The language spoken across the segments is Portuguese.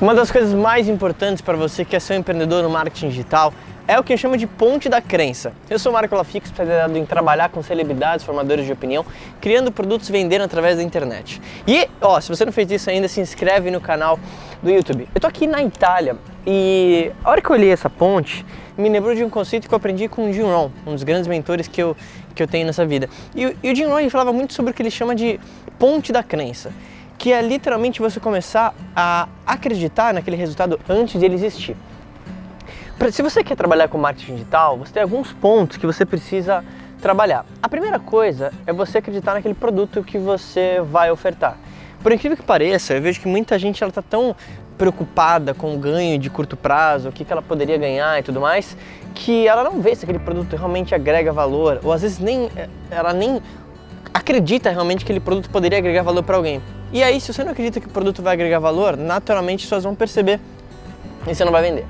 Uma das coisas mais importantes para você que é ser um empreendedor no marketing digital é o que eu chamo de ponte da crença. Eu sou Marco Lafix, especializado em trabalhar com celebridades, formadores de opinião, criando produtos e vendendo através da internet. E, ó, se você não fez isso ainda, se inscreve no canal do YouTube. Eu tô aqui na Itália e a hora que eu olhei essa ponte, me lembrou de um conceito que eu aprendi com o Jim Rohn, um dos grandes mentores que eu, que eu tenho nessa vida. E, e o Jim Rohn falava muito sobre o que ele chama de ponte da crença que é literalmente você começar a acreditar naquele resultado antes de ele existir. Se você quer trabalhar com marketing digital, você tem alguns pontos que você precisa trabalhar. A primeira coisa é você acreditar naquele produto que você vai ofertar. Por incrível que pareça, eu vejo que muita gente está tão preocupada com o ganho de curto prazo, o que, que ela poderia ganhar e tudo mais, que ela não vê se aquele produto realmente agrega valor, ou às vezes nem ela nem acredita realmente que aquele produto poderia agregar valor para alguém. E aí, se você não acredita que o produto vai agregar valor, naturalmente as pessoas vão perceber e você não vai vender.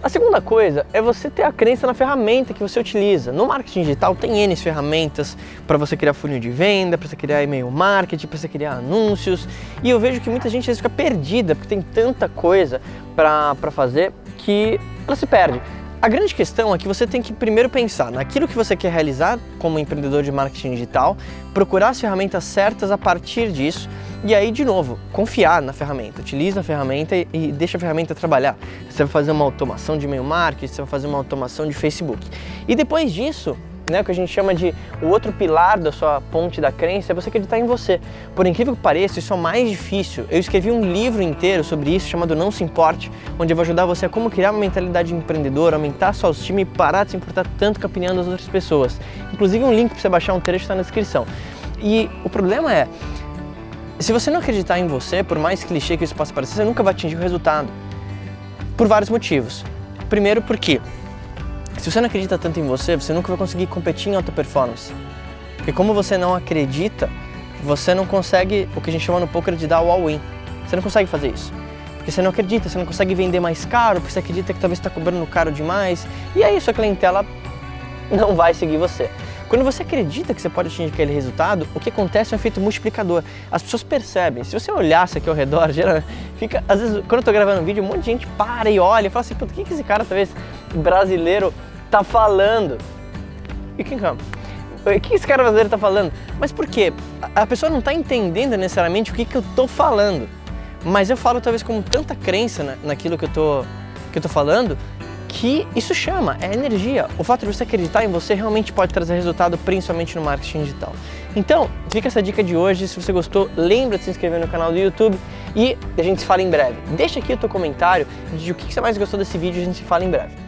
A segunda coisa é você ter a crença na ferramenta que você utiliza. No marketing digital tem N ferramentas para você criar funil de venda, para você criar e-mail marketing, para você criar anúncios. E eu vejo que muita gente fica perdida porque tem tanta coisa para fazer que ela se perde. A grande questão é que você tem que primeiro pensar naquilo que você quer realizar como empreendedor de marketing digital, procurar as ferramentas certas a partir disso e aí, de novo, confiar na ferramenta. Utiliza a ferramenta e, deixa a ferramenta trabalhar. Você vai fazer uma automação de e-mail marketing, você vai fazer uma automação de Facebook. E depois disso, né, o que a gente chama de o outro pilar da sua ponte da crença é você acreditar em você. Por incrível que pareça, isso é o mais difícil. Eu escrevi um livro inteiro sobre isso chamado Não Se Importe, onde eu vou ajudar você a como criar uma mentalidade empreendedora, aumentar sua autoestima e parar de se importar tanto com a opinião das outras pessoas. Inclusive um link para você baixar um trecho está na descrição. E o problema é, se você não acreditar em você, por mais clichê que isso possa parecer, você nunca vai atingir o resultado. Por vários motivos. Primeiro porque se você não acredita tanto em você, você nunca vai conseguir competir em alta performance. Porque como você não acredita, você não consegue o que a gente chama no poker de dar o all-in. Você não consegue fazer isso. Porque você não acredita, você não consegue vender mais caro, porque você acredita que talvez está cobrando caro demais. E aí sua clientela não vai seguir você. Quando você acredita que você pode atingir aquele resultado, o que acontece é um efeito multiplicador. As pessoas percebem. Se você olhasse aqui ao redor, geralmente, fica, às vezes, quando eu tô gravando um vídeo, um monte de gente para e olha e fala assim, o que, que esse cara, talvez, brasileiro, tá falando? E quem calma? O que esse cara brasileiro tá falando? Mas por quê? A pessoa não tá entendendo necessariamente o que, que eu tô falando. Mas eu falo talvez com tanta crença na, naquilo que eu tô, que eu tô falando que isso chama, é energia. O fato de você acreditar em você realmente pode trazer resultado, principalmente no marketing digital. Então, fica essa dica de hoje. Se você gostou, lembra de se inscrever no canal do YouTube e a gente se fala em breve. Deixa aqui o teu comentário de o que você mais gostou desse vídeo e a gente se fala em breve.